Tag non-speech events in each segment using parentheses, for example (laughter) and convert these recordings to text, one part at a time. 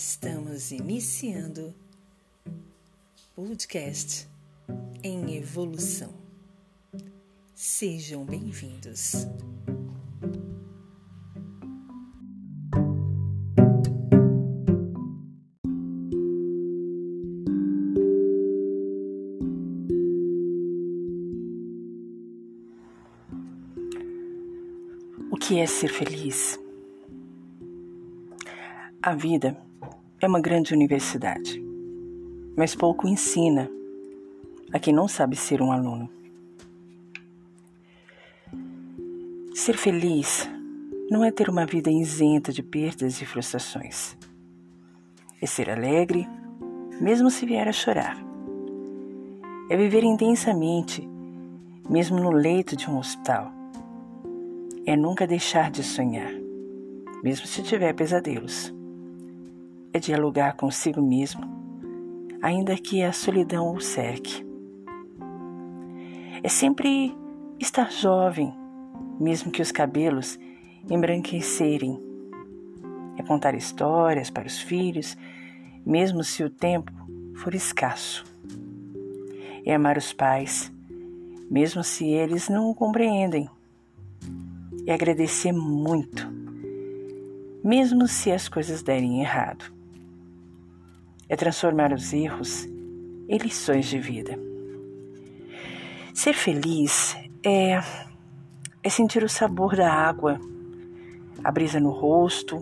Estamos iniciando podcast em evolução. Sejam bem-vindos. O que é ser feliz? A vida é uma grande universidade, mas pouco ensina a quem não sabe ser um aluno. Ser feliz não é ter uma vida isenta de perdas e frustrações. É ser alegre, mesmo se vier a chorar. É viver intensamente, mesmo no leito de um hospital é nunca deixar de sonhar, mesmo se tiver pesadelos. É dialogar consigo mesmo, ainda que a solidão o cerque. É sempre estar jovem, mesmo que os cabelos embranquecerem. É contar histórias para os filhos, mesmo se o tempo for escasso. É amar os pais, mesmo se eles não o compreendem e agradecer muito, mesmo se as coisas derem errado. É transformar os erros em lições de vida. Ser feliz é, é sentir o sabor da água, a brisa no rosto,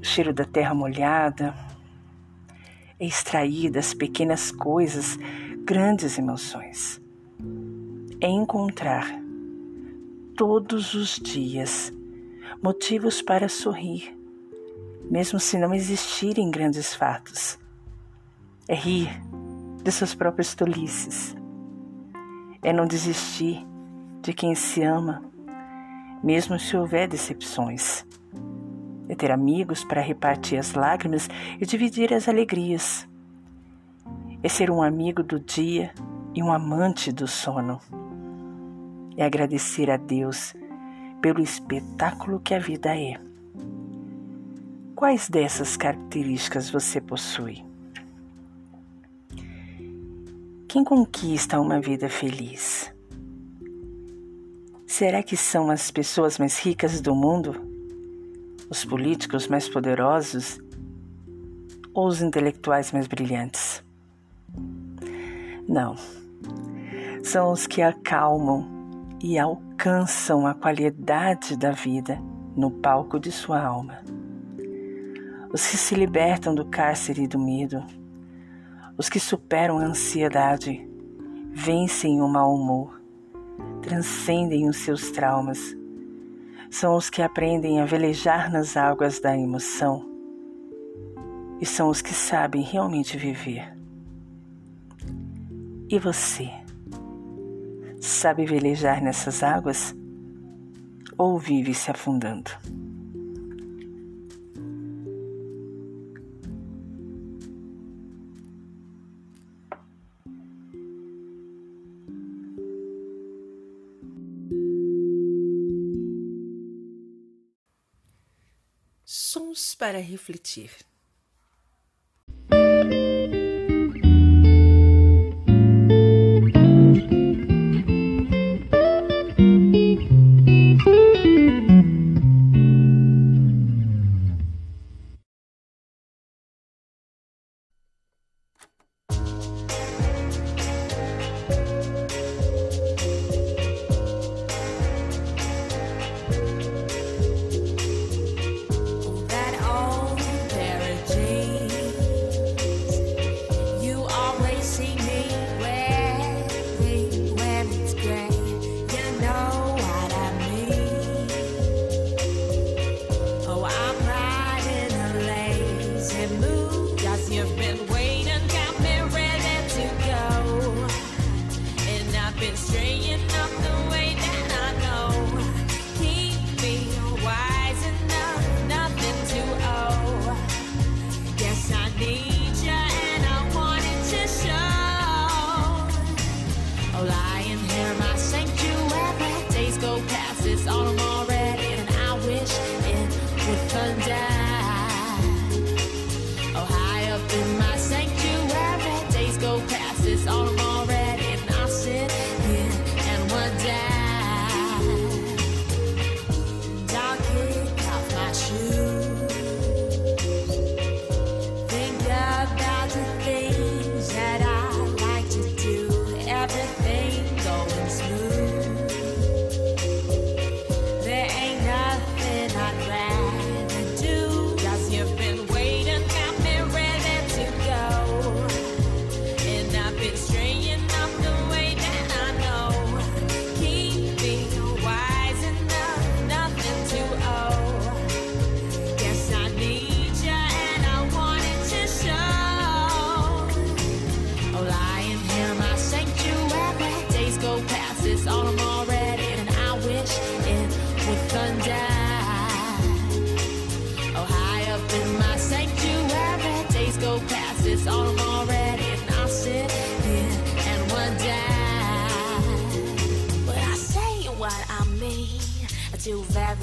o cheiro da terra molhada, é extrair das pequenas coisas grandes emoções. É encontrar todos os dias motivos para sorrir, mesmo se não existirem grandes fatos. É rir de suas próprias tolices. É não desistir de quem se ama, mesmo se houver decepções. É ter amigos para repartir as lágrimas e dividir as alegrias. É ser um amigo do dia e um amante do sono é agradecer a Deus pelo espetáculo que a vida é. Quais dessas características você possui? Quem conquista uma vida feliz? Será que são as pessoas mais ricas do mundo? Os políticos mais poderosos? Ou os intelectuais mais brilhantes? Não. São os que acalmam e alcançam a qualidade da vida no palco de sua alma. Os que se libertam do cárcere e do medo, os que superam a ansiedade, vencem o mau humor, transcendem os seus traumas, são os que aprendem a velejar nas águas da emoção e são os que sabem realmente viver. E você? Sabe velejar nessas águas? Ou vive se afundando? Para refletir.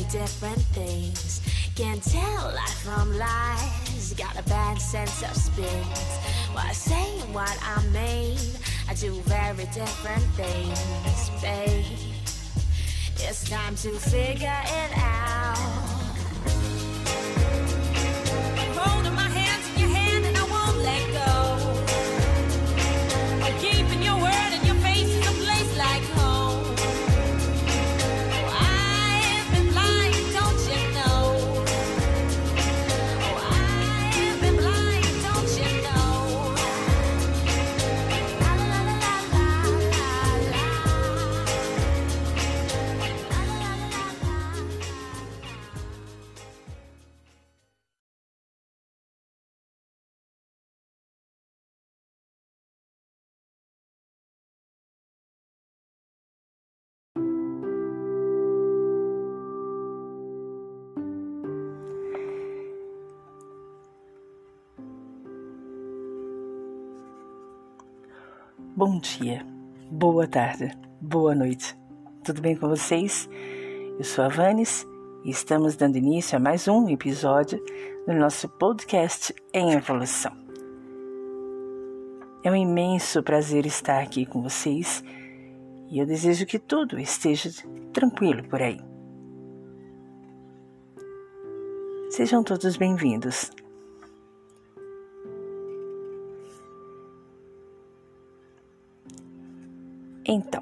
Different things. Can't tell life from lies. Got a bad sense of spins. While saying what I mean, I do very different things, babe. It's time to figure it out. Bom dia, boa tarde, boa noite. Tudo bem com vocês? Eu sou a Vanes e estamos dando início a mais um episódio do nosso podcast em evolução. É um imenso prazer estar aqui com vocês e eu desejo que tudo esteja tranquilo por aí. Sejam todos bem-vindos. Então,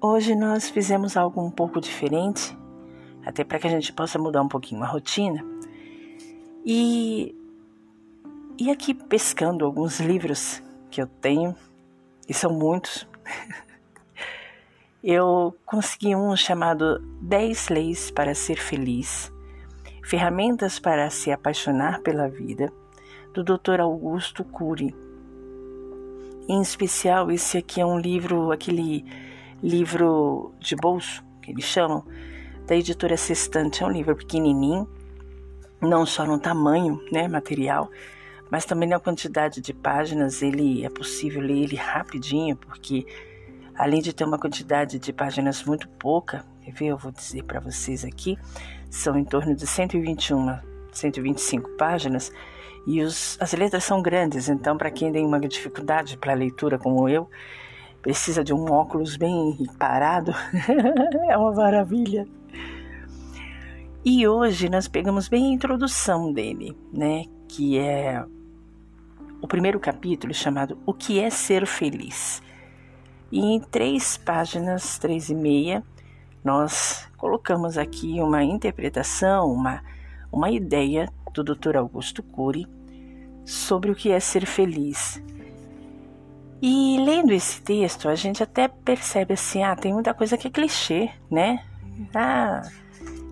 hoje nós fizemos algo um pouco diferente, até para que a gente possa mudar um pouquinho a rotina. E, e aqui pescando alguns livros que eu tenho, e são muitos, (laughs) eu consegui um chamado 10 Leis para Ser Feliz, Ferramentas para se Apaixonar pela Vida, do Dr. Augusto Cury em especial, esse aqui é um livro, aquele livro de bolso, que eles chamam, da editora Sextante. É um livro pequenininho, não só no tamanho, né, material, mas também na quantidade de páginas. Ele é possível ler ele rapidinho, porque além de ter uma quantidade de páginas muito pouca, quer ver? Eu vou dizer para vocês aqui, são em torno de 121, 125 páginas e os, as letras são grandes, então, para quem tem uma dificuldade para leitura como eu, precisa de um óculos bem parado, (laughs) é uma maravilha. E hoje nós pegamos bem a introdução dele, né? Que é o primeiro capítulo chamado O que é ser feliz. E em três páginas, três e meia, nós colocamos aqui uma interpretação, uma, uma ideia do Dr. Augusto Cury sobre o que é ser feliz. E lendo esse texto, a gente até percebe assim, ah, tem muita coisa que é clichê, né? Ah,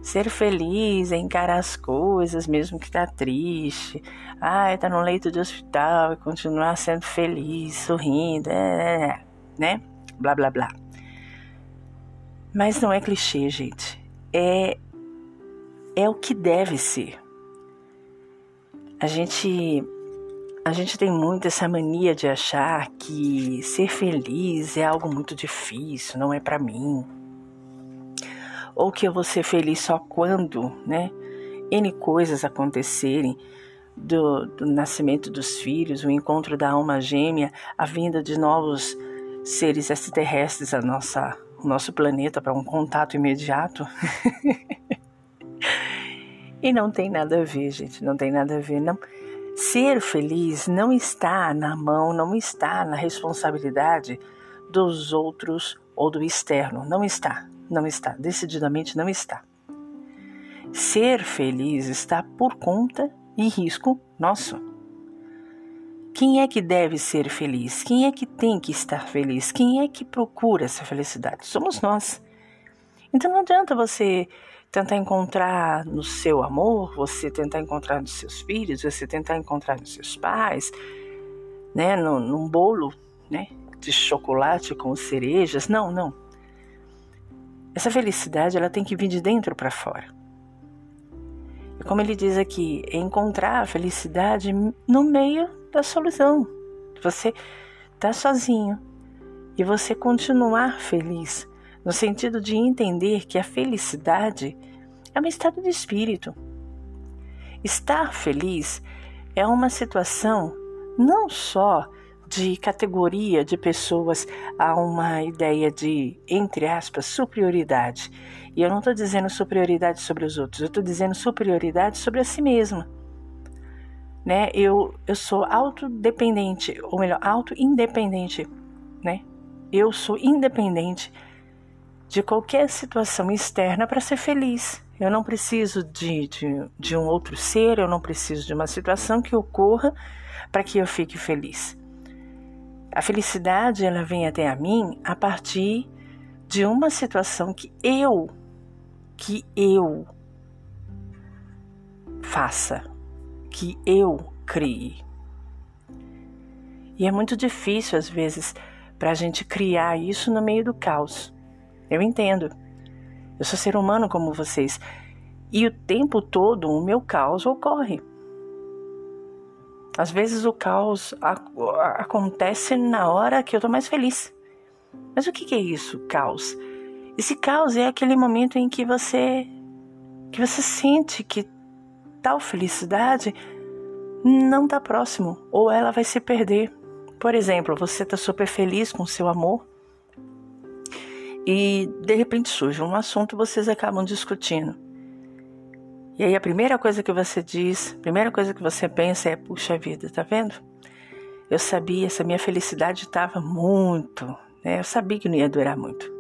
ser feliz é encarar as coisas mesmo que tá triste. Ah, tá no leito de hospital e continuar sendo feliz, sorrindo, é, é, é, né? Blá blá blá. Mas não é clichê, gente. É é o que deve ser. A gente a gente tem muito essa mania de achar que ser feliz é algo muito difícil, não é para mim. Ou que eu vou ser feliz só quando, né, N coisas acontecerem, do, do nascimento dos filhos, o encontro da alma gêmea, a vinda de novos seres extraterrestres a nossa, o nosso planeta para um contato imediato. (laughs) E não tem nada a ver, gente, não tem nada a ver. Não. Ser feliz não está na mão, não está na responsabilidade dos outros ou do externo. Não está, não está, decididamente não está. Ser feliz está por conta e risco nosso. Quem é que deve ser feliz? Quem é que tem que estar feliz? Quem é que procura essa felicidade? Somos nós. Então não adianta você tentar encontrar no seu amor, você tentar encontrar nos seus filhos, você tentar encontrar nos seus pais, né, num, num bolo, né, de chocolate com cerejas. Não, não. Essa felicidade ela tem que vir de dentro para fora. E como ele diz aqui, é encontrar a felicidade no meio da solução. Você tá sozinho e você continuar feliz, no sentido de entender que a felicidade é um estado de espírito. Estar feliz é uma situação não só de categoria de pessoas a uma ideia de, entre aspas, superioridade. E eu não estou dizendo superioridade sobre os outros, eu estou dizendo superioridade sobre a si mesma. Né? Eu, eu sou autodependente, ou melhor, auto-independente. Né? Eu sou independente de qualquer situação externa para ser feliz. Eu não preciso de, de, de um outro ser, eu não preciso de uma situação que ocorra para que eu fique feliz. A felicidade ela vem até a mim a partir de uma situação que eu que eu faça, que eu crie. E é muito difícil às vezes para a gente criar isso no meio do caos. Eu entendo. Eu sou ser humano como vocês. E o tempo todo o meu caos ocorre. Às vezes o caos acontece na hora que eu estou mais feliz. Mas o que, que é isso, caos? Esse caos é aquele momento em que você que você sente que tal felicidade não está próximo ou ela vai se perder. Por exemplo, você está super feliz com seu amor e de repente surge um assunto e vocês acabam discutindo. E aí a primeira coisa que você diz, a primeira coisa que você pensa é: puxa vida, tá vendo? Eu sabia, essa minha felicidade estava muito, né? Eu sabia que não ia durar muito.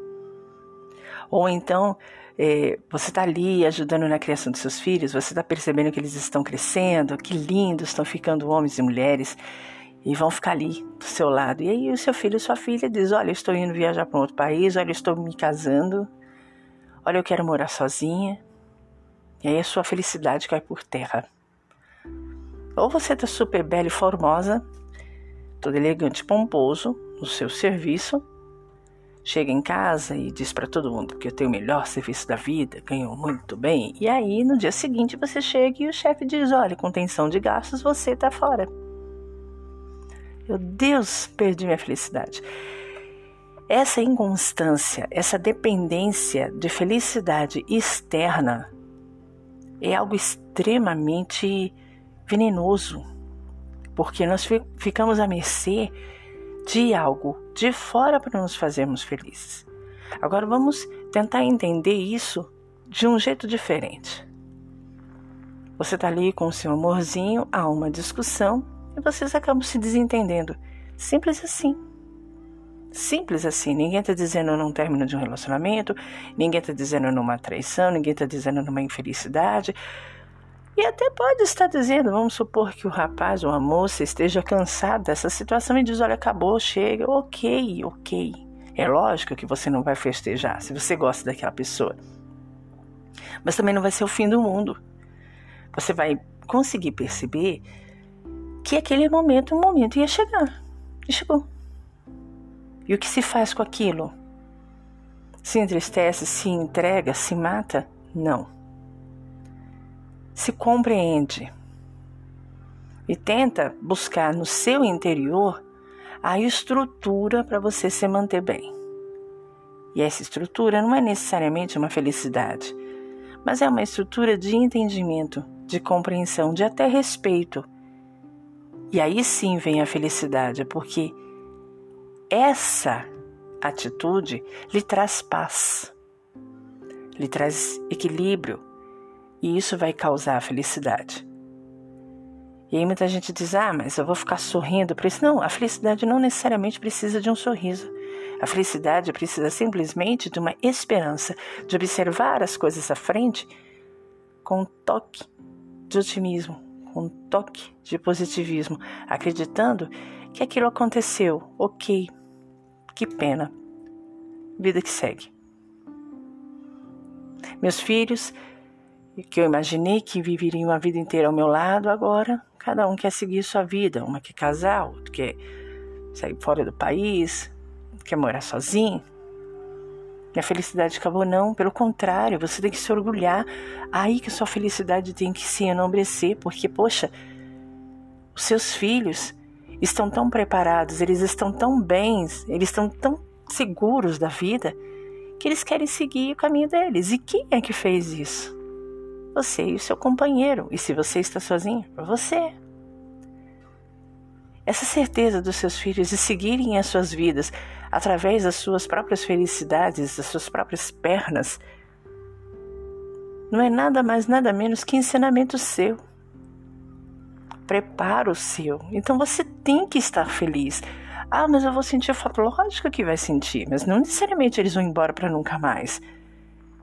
Ou então é, você está ali ajudando na criação dos seus filhos, você está percebendo que eles estão crescendo, que lindos estão ficando homens e mulheres e vão ficar ali do seu lado. E aí o seu filho e sua filha diz: Olha, eu estou indo viajar para um outro país, olha, eu estou me casando, olha, eu quero morar sozinha. E aí a sua felicidade cai por terra. Ou você está super bela e formosa, todo elegante e pomposo no seu serviço, chega em casa e diz para todo mundo que eu tenho o melhor serviço da vida, ganho muito bem, e aí no dia seguinte você chega e o chefe diz: olha, contenção de gastos, você está fora. Meu Deus, perdi minha felicidade. Essa inconstância, essa dependência de felicidade externa é algo extremamente venenoso, porque nós ficamos à mercê de algo de fora para nos fazermos felizes. Agora vamos tentar entender isso de um jeito diferente. Você está ali com o seu amorzinho, há uma discussão e vocês acabam se desentendendo. Simples assim. Simples assim. Ninguém está dizendo num término de um relacionamento, ninguém está dizendo numa traição, ninguém está dizendo numa infelicidade. E até pode estar dizendo, vamos supor que o rapaz ou a moça esteja cansado dessa situação e diz: olha, acabou, chega, ok, ok. É lógico que você não vai festejar se você gosta daquela pessoa. Mas também não vai ser o fim do mundo. Você vai conseguir perceber que aquele momento, um momento ia chegar. E chegou. E o que se faz com aquilo? Se entristece, se entrega, se mata? Não. Se compreende e tenta buscar no seu interior a estrutura para você se manter bem. E essa estrutura não é necessariamente uma felicidade, mas é uma estrutura de entendimento, de compreensão, de até respeito. E aí sim vem a felicidade, porque essa atitude lhe traz paz, lhe traz equilíbrio e isso vai causar felicidade. E aí muita gente diz: ah, mas eu vou ficar sorrindo para isso. Não, a felicidade não necessariamente precisa de um sorriso. A felicidade precisa simplesmente de uma esperança, de observar as coisas à frente com um toque de otimismo, um toque de positivismo, acreditando que aquilo aconteceu, ok, que pena, vida que segue. Meus filhos, que eu imaginei que viveriam a vida inteira ao meu lado, agora cada um quer seguir sua vida. Uma quer casar, outro quer sair fora do país, quer morar sozinho. E a felicidade acabou não, pelo contrário, você tem que se orgulhar. Aí que sua felicidade tem que se enobrecer, porque, poxa, os seus filhos estão tão preparados, eles estão tão bens, eles estão tão seguros da vida, que eles querem seguir o caminho deles. E quem é que fez isso? Você e o seu companheiro. E se você está sozinho, você. Essa certeza dos seus filhos de seguirem as suas vidas através das suas próprias felicidades, das suas próprias pernas, não é nada mais, nada menos que ensinamento seu. Preparo seu. Então você tem que estar feliz. Ah, mas eu vou sentir falta. Lógico que vai sentir, mas não necessariamente eles vão embora para nunca mais.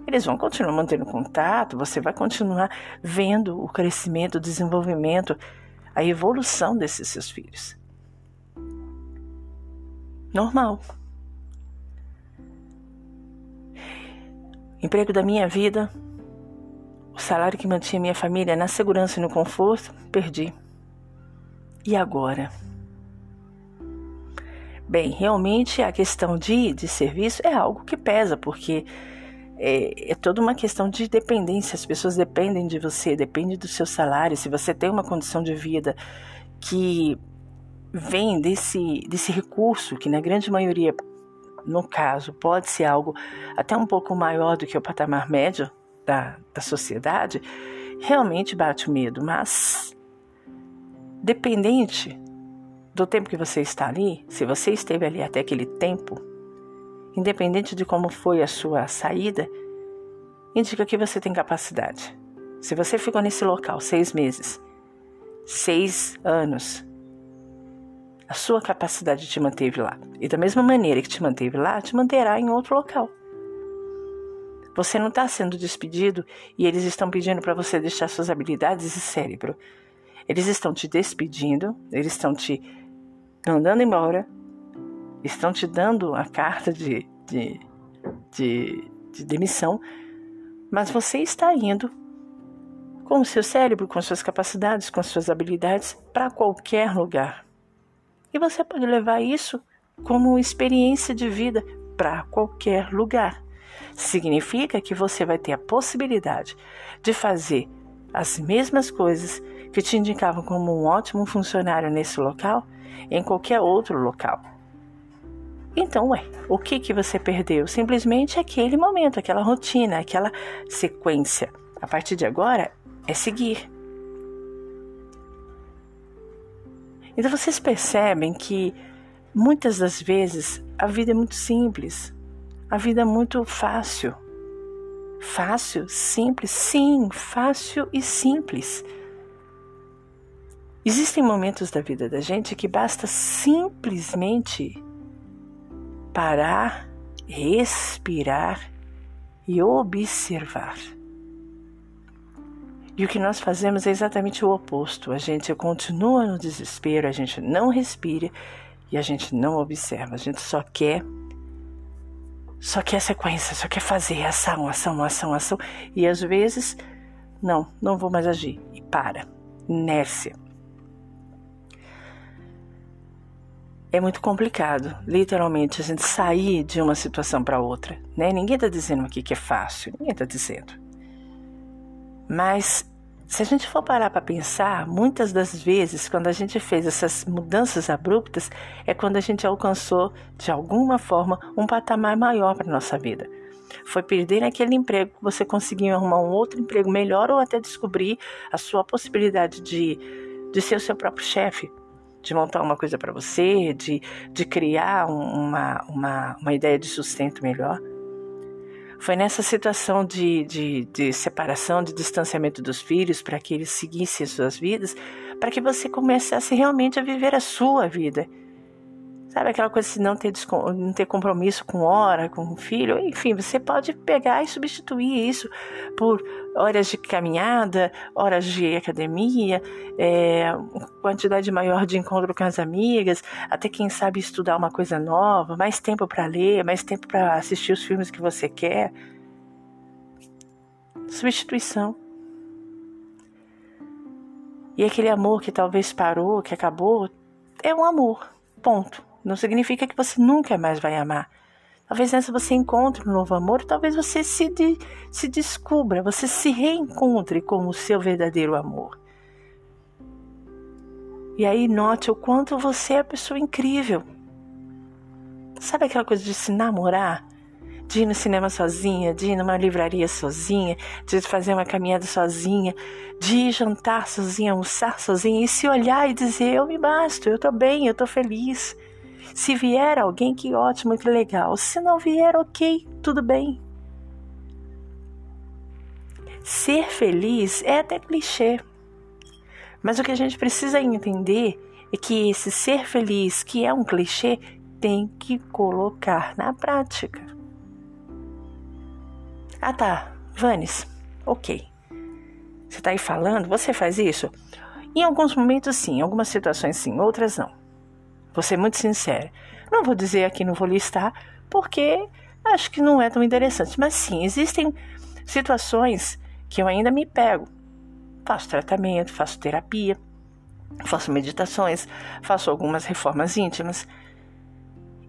Eles vão continuar mantendo contato, você vai continuar vendo o crescimento, o desenvolvimento, a evolução desses seus filhos. Normal. Emprego da minha vida, o salário que mantinha minha família na segurança e no conforto, perdi. E agora? Bem, realmente a questão de, de serviço é algo que pesa, porque é, é, toda uma questão de dependência. As pessoas dependem de você, dependem do seu salário. Se você tem uma condição de vida que vem desse, desse recurso, que na grande maioria, no caso, pode ser algo até um pouco maior do que o patamar médio da, da sociedade, realmente bate o medo. Mas, dependente do tempo que você está ali, se você esteve ali até aquele tempo, independente de como foi a sua saída, indica que você tem capacidade. Se você ficou nesse local seis meses, seis anos, a sua capacidade te manteve lá. E da mesma maneira que te manteve lá, te manterá em outro local. Você não está sendo despedido e eles estão pedindo para você deixar suas habilidades e cérebro. Eles estão te despedindo, eles estão te mandando embora, estão te dando a carta de, de, de, de demissão, mas você está indo com o seu cérebro, com suas capacidades, com suas habilidades para qualquer lugar. E você pode levar isso como experiência de vida para qualquer lugar. Significa que você vai ter a possibilidade de fazer as mesmas coisas que te indicavam como um ótimo funcionário nesse local em qualquer outro local. Então, ué, o que, que você perdeu? Simplesmente aquele momento, aquela rotina, aquela sequência. A partir de agora é seguir. Então vocês percebem que muitas das vezes a vida é muito simples, a vida é muito fácil. Fácil, simples, sim, fácil e simples. Existem momentos da vida da gente que basta simplesmente parar, respirar e observar. E o que nós fazemos é exatamente o oposto. A gente continua no desespero, a gente não respira e a gente não observa. A gente só quer só quer sequência, só quer fazer ação, ação, ação, ação. E às vezes, não, não vou mais agir. E para. Inércia. é muito complicado, literalmente, a gente sair de uma situação para outra. Né? Ninguém está dizendo aqui que é fácil, ninguém está dizendo. Mas se a gente for parar para pensar, muitas das vezes, quando a gente fez essas mudanças abruptas, é quando a gente alcançou, de alguma forma, um patamar maior para nossa vida. Foi perder aquele emprego, você conseguiu arrumar um outro emprego melhor ou até descobrir a sua possibilidade de, de ser o seu próprio chefe, de montar uma coisa para você, de, de criar uma, uma, uma ideia de sustento melhor. Foi nessa situação de, de, de separação, de distanciamento dos filhos, para que eles seguissem suas vidas, para que você começasse realmente a viver a sua vida, Sabe aquela coisa de não ter, não ter compromisso com hora, com filho? Enfim, você pode pegar e substituir isso por horas de caminhada, horas de academia, é, quantidade maior de encontro com as amigas, até quem sabe estudar uma coisa nova, mais tempo para ler, mais tempo para assistir os filmes que você quer. Substituição. E aquele amor que talvez parou, que acabou, é um amor. Ponto. Não significa que você nunca mais vai amar. Talvez nessa você encontre um novo amor, talvez você se, de, se descubra, você se reencontre com o seu verdadeiro amor. E aí note o quanto você é a pessoa incrível. Sabe aquela coisa de se namorar? De ir no cinema sozinha, de ir numa livraria sozinha, de fazer uma caminhada sozinha, de jantar sozinha, almoçar sozinha e se olhar e dizer: Eu me basto, eu tô bem, eu tô feliz. Se vier alguém, que ótimo, que legal. Se não vier, ok, tudo bem. Ser feliz é até clichê. Mas o que a gente precisa entender é que esse ser feliz, que é um clichê, tem que colocar na prática. Ah tá, Vanes, ok. Você está aí falando, você faz isso? Em alguns momentos sim, em algumas situações sim, outras não. Vou ser muito sincera. Não vou dizer aqui, não vou listar, porque acho que não é tão interessante. Mas sim, existem situações que eu ainda me pego. Faço tratamento, faço terapia, faço meditações, faço algumas reformas íntimas.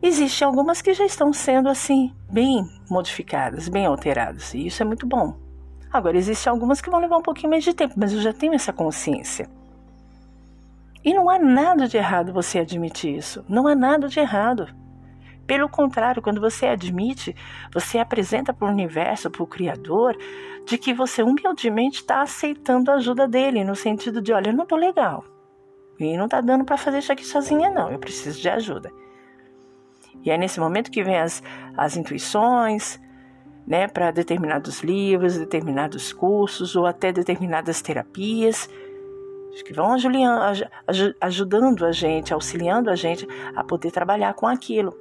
Existem algumas que já estão sendo assim, bem modificadas, bem alteradas, e isso é muito bom. Agora, existem algumas que vão levar um pouquinho mais de tempo, mas eu já tenho essa consciência. E não há nada de errado você admitir isso. Não há nada de errado. Pelo contrário, quando você admite, você apresenta para o universo, para o Criador, de que você humildemente está aceitando a ajuda dele, no sentido de: olha, eu não estou legal. E não está dando para fazer isso aqui sozinha, não. Eu preciso de ajuda. E é nesse momento que vem as, as intuições, né, para determinados livros, determinados cursos ou até determinadas terapias que vão ajudando a gente, auxiliando a gente a poder trabalhar com aquilo.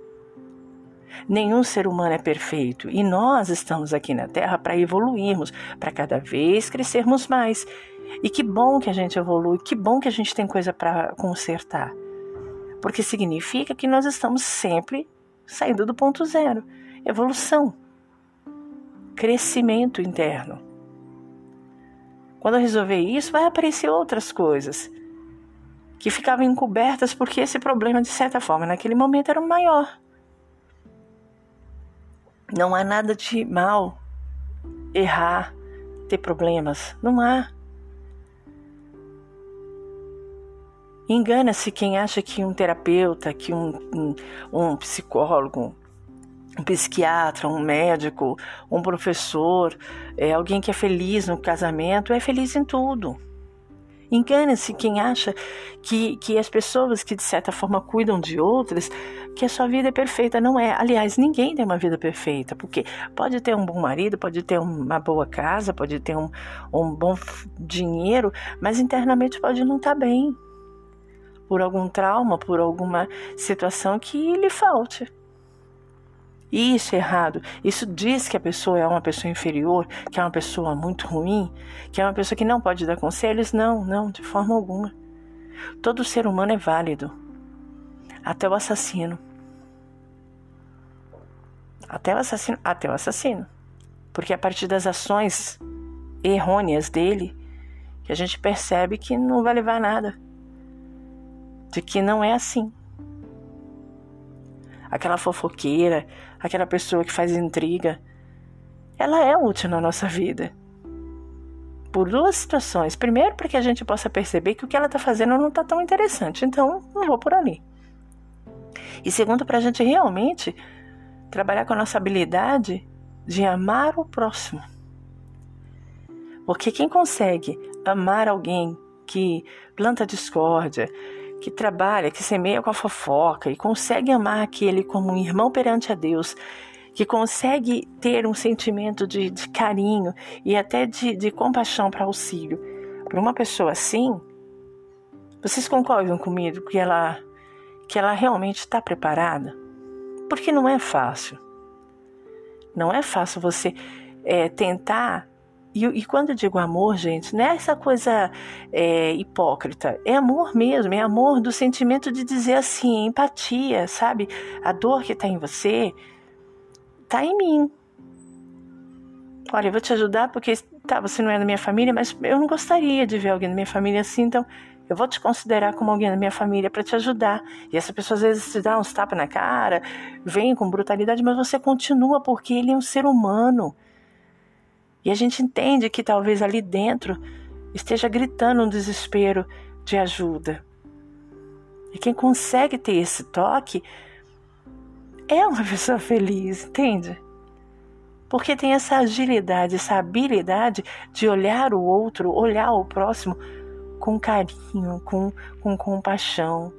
Nenhum ser humano é perfeito e nós estamos aqui na Terra para evoluirmos, para cada vez crescermos mais. E que bom que a gente evolui, que bom que a gente tem coisa para consertar. Porque significa que nós estamos sempre saindo do ponto zero evolução, crescimento interno. Quando eu resolver isso, vai aparecer outras coisas que ficavam encobertas porque esse problema, de certa forma, naquele momento era o maior. Não há nada de mal errar, ter problemas. Não há. Engana-se quem acha que um terapeuta, que um, um, um psicólogo, um psiquiatra, um médico, um professor, é, alguém que é feliz no casamento, é feliz em tudo. Engane-se quem acha que, que as pessoas que de certa forma cuidam de outras, que a sua vida é perfeita. Não é. Aliás, ninguém tem uma vida perfeita, porque pode ter um bom marido, pode ter uma boa casa, pode ter um, um bom dinheiro, mas internamente pode não estar bem. Por algum trauma, por alguma situação que lhe falte. Isso é errado. Isso diz que a pessoa é uma pessoa inferior, que é uma pessoa muito ruim, que é uma pessoa que não pode dar conselhos. Não, não, de forma alguma. Todo ser humano é válido. Até o assassino. Até o assassino. Até o assassino. Porque a partir das ações errôneas dele, que a gente percebe que não vai levar a nada. De que não é assim aquela fofoqueira, aquela pessoa que faz intriga, ela é útil na nossa vida. Por duas situações. Primeiro, para que a gente possa perceber que o que ela está fazendo não está tão interessante, então não vou por ali. E segundo, para a gente realmente trabalhar com a nossa habilidade de amar o próximo. Porque quem consegue amar alguém que planta discórdia, que trabalha, que semeia com a fofoca e consegue amar aquele como um irmão perante a Deus, que consegue ter um sentimento de, de carinho e até de, de compaixão para auxílio para uma pessoa assim, vocês concordam comigo que ela que ela realmente está preparada? Porque não é fácil. Não é fácil você é, tentar. E, e, quando eu digo amor, gente, não é essa coisa é, hipócrita. É amor mesmo, é amor do sentimento de dizer assim, empatia, sabe? A dor que está em você está em mim. Olha, eu vou te ajudar porque tá, você não é da minha família, mas eu não gostaria de ver alguém da minha família assim, então eu vou te considerar como alguém da minha família para te ajudar. E essa pessoa às vezes te dá uns tapas na cara, vem com brutalidade, mas você continua porque ele é um ser humano. E a gente entende que talvez ali dentro esteja gritando um desespero de ajuda. E quem consegue ter esse toque é uma (laughs) pessoa feliz, entende? Porque tem essa agilidade, essa habilidade de olhar o outro, olhar o próximo com carinho, com, com compaixão,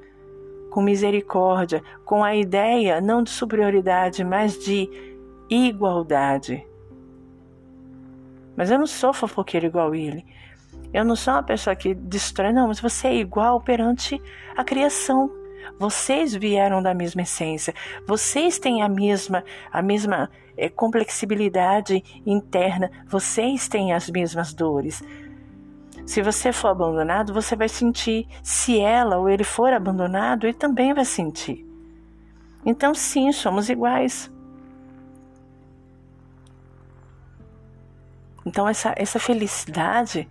com misericórdia, com a ideia não de superioridade, mas de igualdade. Mas eu não sou fofoqueiro igual ele. Eu não sou uma pessoa que destrói, não, mas você é igual perante a criação. Vocês vieram da mesma essência. Vocês têm a mesma, a mesma é, complexibilidade interna. Vocês têm as mesmas dores. Se você for abandonado, você vai sentir. Se ela ou ele for abandonado, ele também vai sentir. Então, sim, somos iguais. Então, essa, essa felicidade,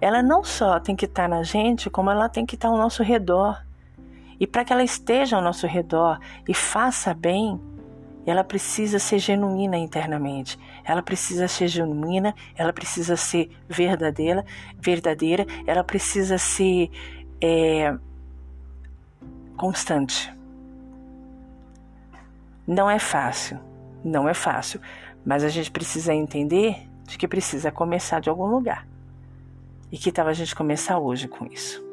ela não só tem que estar na gente, como ela tem que estar ao nosso redor. E para que ela esteja ao nosso redor e faça bem, ela precisa ser genuína internamente. Ela precisa ser genuína, ela precisa ser verdadeira, verdadeira, ela precisa ser é, constante. Não é fácil, não é fácil, mas a gente precisa entender de que precisa começar de algum lugar. E que tal a gente começar hoje com isso?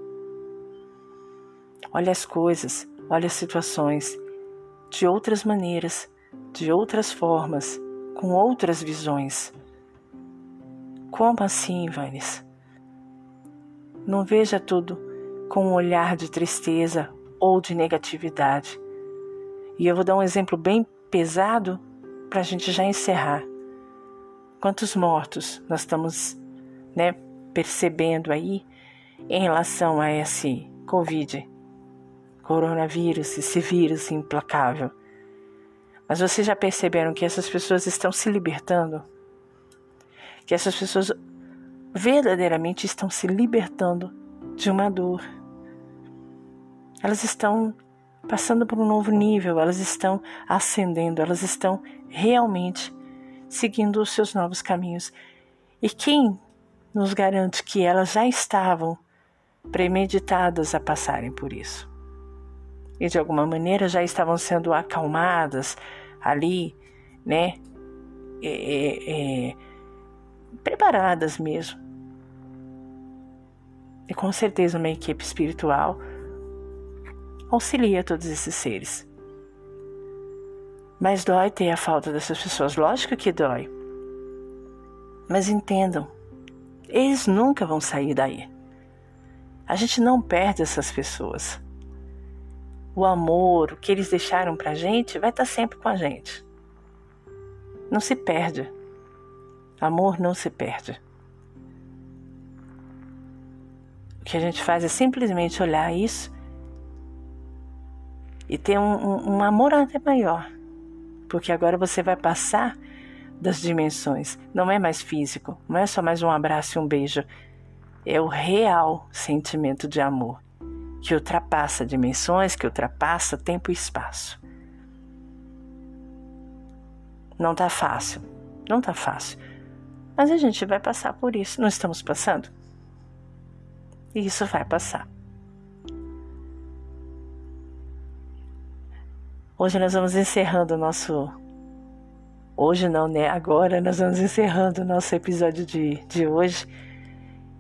Olha as coisas, olha as situações de outras maneiras de outras formas, com outras visões. Como assim, Vanes? Não veja tudo com um olhar de tristeza ou de negatividade. E eu vou dar um exemplo bem pesado para a gente já encerrar. Quantos mortos nós estamos né, percebendo aí em relação a esse Covid, coronavírus, esse vírus implacável? Mas vocês já perceberam que essas pessoas estão se libertando? Que essas pessoas verdadeiramente estão se libertando de uma dor. Elas estão passando por um novo nível, elas estão ascendendo, elas estão realmente seguindo os seus novos caminhos. E quem nos garante que elas já estavam premeditadas a passarem por isso? e de alguma maneira já estavam sendo acalmadas ali, né? É, é, é, preparadas mesmo. E com certeza uma equipe espiritual auxilia todos esses seres. Mas dói ter a falta dessas pessoas, lógico que dói. Mas entendam, eles nunca vão sair daí. A gente não perde essas pessoas o amor, o que eles deixaram para a gente, vai estar tá sempre com a gente. Não se perde. Amor não se perde. O que a gente faz é simplesmente olhar isso e ter um, um, um amor até maior. Porque agora você vai passar das dimensões. Não é mais físico, não é só mais um abraço e um beijo. É o real sentimento de amor que ultrapassa dimensões, que ultrapassa tempo e espaço. Não tá fácil, não tá fácil. Mas a gente vai passar por isso. Não estamos passando? E isso vai passar. Hoje nós vamos encerrando o nosso. Hoje não, né? Agora nós vamos encerrando o nosso episódio de, de hoje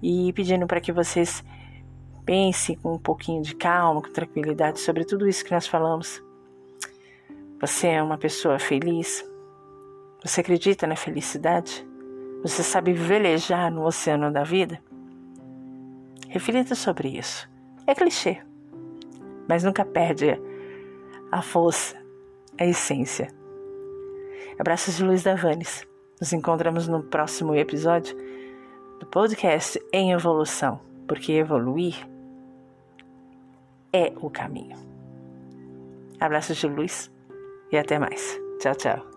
e pedindo para que vocês Pense com um pouquinho de calma, com tranquilidade sobre tudo isso que nós falamos. Você é uma pessoa feliz? Você acredita na felicidade? Você sabe velejar no oceano da vida? Reflita sobre isso. É clichê, mas nunca perde a força, a essência. Abraços de Luiz Davanes. Nos encontramos no próximo episódio do podcast Em Evolução, porque evoluir é o caminho. Abraços de luz e até mais. Tchau, tchau.